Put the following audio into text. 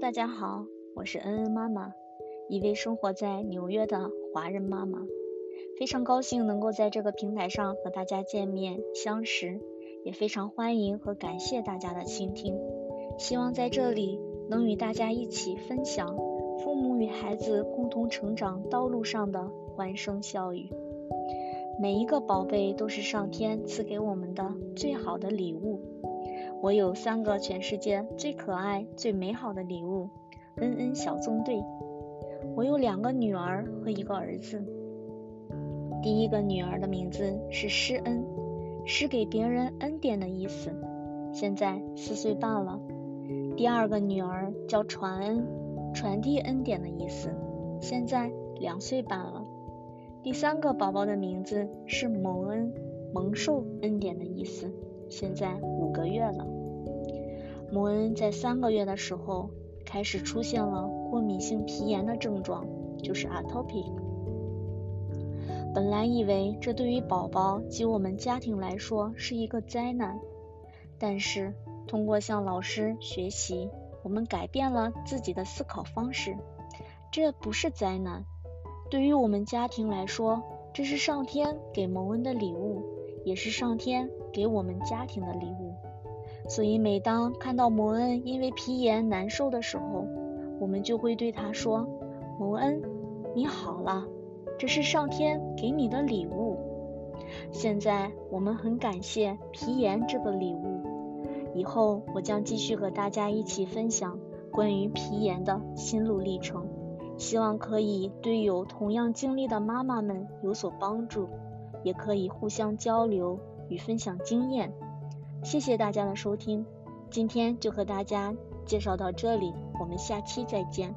大家好，我是恩恩妈妈，一位生活在纽约的华人妈妈，非常高兴能够在这个平台上和大家见面相识，也非常欢迎和感谢大家的倾听，希望在这里能与大家一起分享父母与孩子共同成长道路上的欢声笑语。每一个宝贝都是上天赐给我们的最好的礼物。我有三个全世界最可爱、最美好的礼物——恩恩小纵队。我有两个女儿和一个儿子。第一个女儿的名字是施恩，施给别人恩典的意思，现在四岁半了。第二个女儿叫传恩，传递恩典的意思，现在两岁半了。第三个宝宝的名字是蒙恩，蒙受恩典的意思。现在五个月了。蒙恩在三个月的时候开始出现了过敏性皮炎的症状，就是 atopic。本来以为这对于宝宝及我们家庭来说是一个灾难，但是通过向老师学习，我们改变了自己的思考方式。这不是灾难。对于我们家庭来说，这是上天给蒙恩的礼物，也是上天给我们家庭的礼物。所以，每当看到蒙恩因为皮炎难受的时候，我们就会对他说：“蒙恩，你好了，这是上天给你的礼物。”现在我们很感谢皮炎这个礼物。以后我将继续和大家一起分享关于皮炎的心路历程。希望可以对有同样经历的妈妈们有所帮助，也可以互相交流与分享经验。谢谢大家的收听，今天就和大家介绍到这里，我们下期再见。